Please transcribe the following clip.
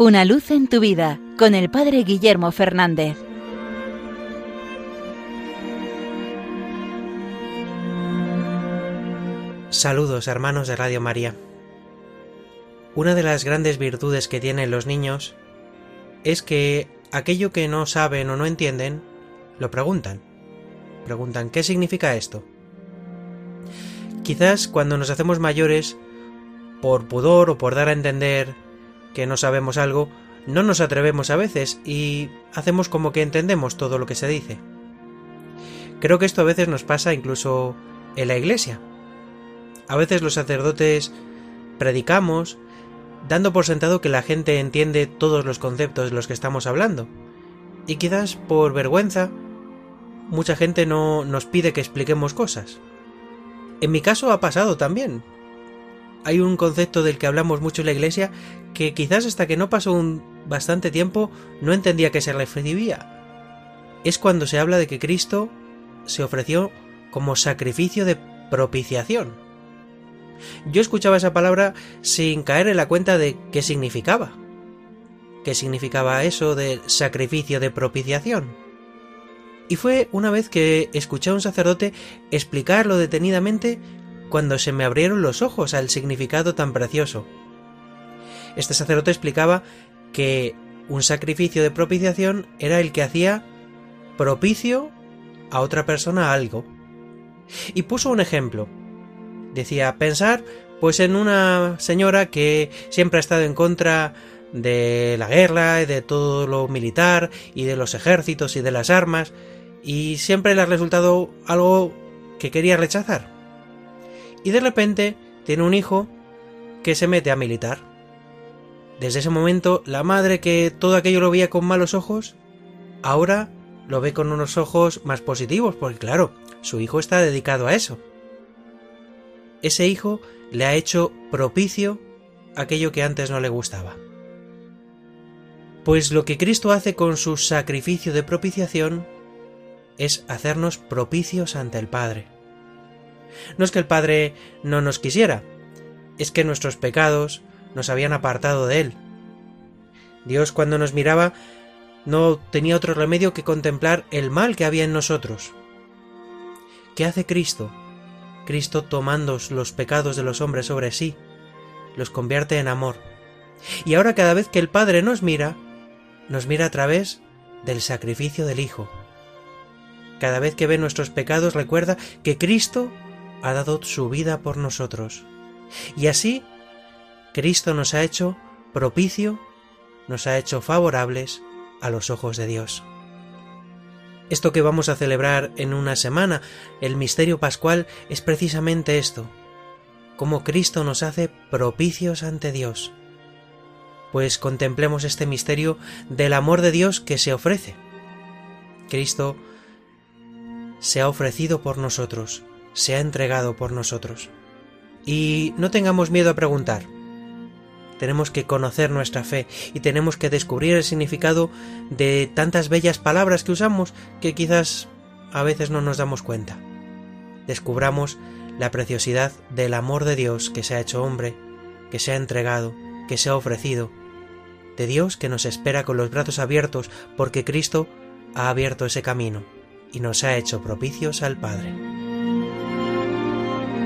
Una luz en tu vida con el Padre Guillermo Fernández. Saludos hermanos de Radio María. Una de las grandes virtudes que tienen los niños es que aquello que no saben o no entienden, lo preguntan. Preguntan, ¿qué significa esto? Quizás cuando nos hacemos mayores, por pudor o por dar a entender que no sabemos algo, no nos atrevemos a veces y hacemos como que entendemos todo lo que se dice. Creo que esto a veces nos pasa incluso en la iglesia. A veces los sacerdotes predicamos dando por sentado que la gente entiende todos los conceptos de los que estamos hablando. Y quizás por vergüenza mucha gente no nos pide que expliquemos cosas. En mi caso ha pasado también hay un concepto del que hablamos mucho en la iglesia que quizás hasta que no pasó un bastante tiempo no entendía que se refería. Es cuando se habla de que Cristo se ofreció como sacrificio de propiciación. Yo escuchaba esa palabra sin caer en la cuenta de qué significaba. ¿Qué significaba eso de sacrificio de propiciación? Y fue una vez que escuché a un sacerdote explicarlo detenidamente cuando se me abrieron los ojos al significado tan precioso. Este sacerdote explicaba que un sacrificio de propiciación era el que hacía propicio a otra persona algo. Y puso un ejemplo. Decía, pensar pues en una señora que siempre ha estado en contra de la guerra y de todo lo militar y de los ejércitos y de las armas y siempre le ha resultado algo que quería rechazar y de repente tiene un hijo que se mete a militar. Desde ese momento, la madre que todo aquello lo veía con malos ojos, ahora lo ve con unos ojos más positivos, porque claro, su hijo está dedicado a eso. Ese hijo le ha hecho propicio aquello que antes no le gustaba. Pues lo que Cristo hace con su sacrificio de propiciación es hacernos propicios ante el Padre. No es que el Padre no nos quisiera, es que nuestros pecados nos habían apartado de Él. Dios cuando nos miraba no tenía otro remedio que contemplar el mal que había en nosotros. ¿Qué hace Cristo? Cristo tomando los pecados de los hombres sobre sí, los convierte en amor. Y ahora cada vez que el Padre nos mira, nos mira a través del sacrificio del Hijo. Cada vez que ve nuestros pecados recuerda que Cristo ha dado su vida por nosotros. Y así, Cristo nos ha hecho propicio, nos ha hecho favorables a los ojos de Dios. Esto que vamos a celebrar en una semana, el misterio pascual, es precisamente esto, cómo Cristo nos hace propicios ante Dios. Pues contemplemos este misterio del amor de Dios que se ofrece. Cristo se ha ofrecido por nosotros, se ha entregado por nosotros. Y no tengamos miedo a preguntar. Tenemos que conocer nuestra fe y tenemos que descubrir el significado de tantas bellas palabras que usamos que quizás a veces no nos damos cuenta. Descubramos la preciosidad del amor de Dios que se ha hecho hombre, que se ha entregado, que se ha ofrecido, de Dios que nos espera con los brazos abiertos porque Cristo ha abierto ese camino y nos ha hecho propicios al Padre.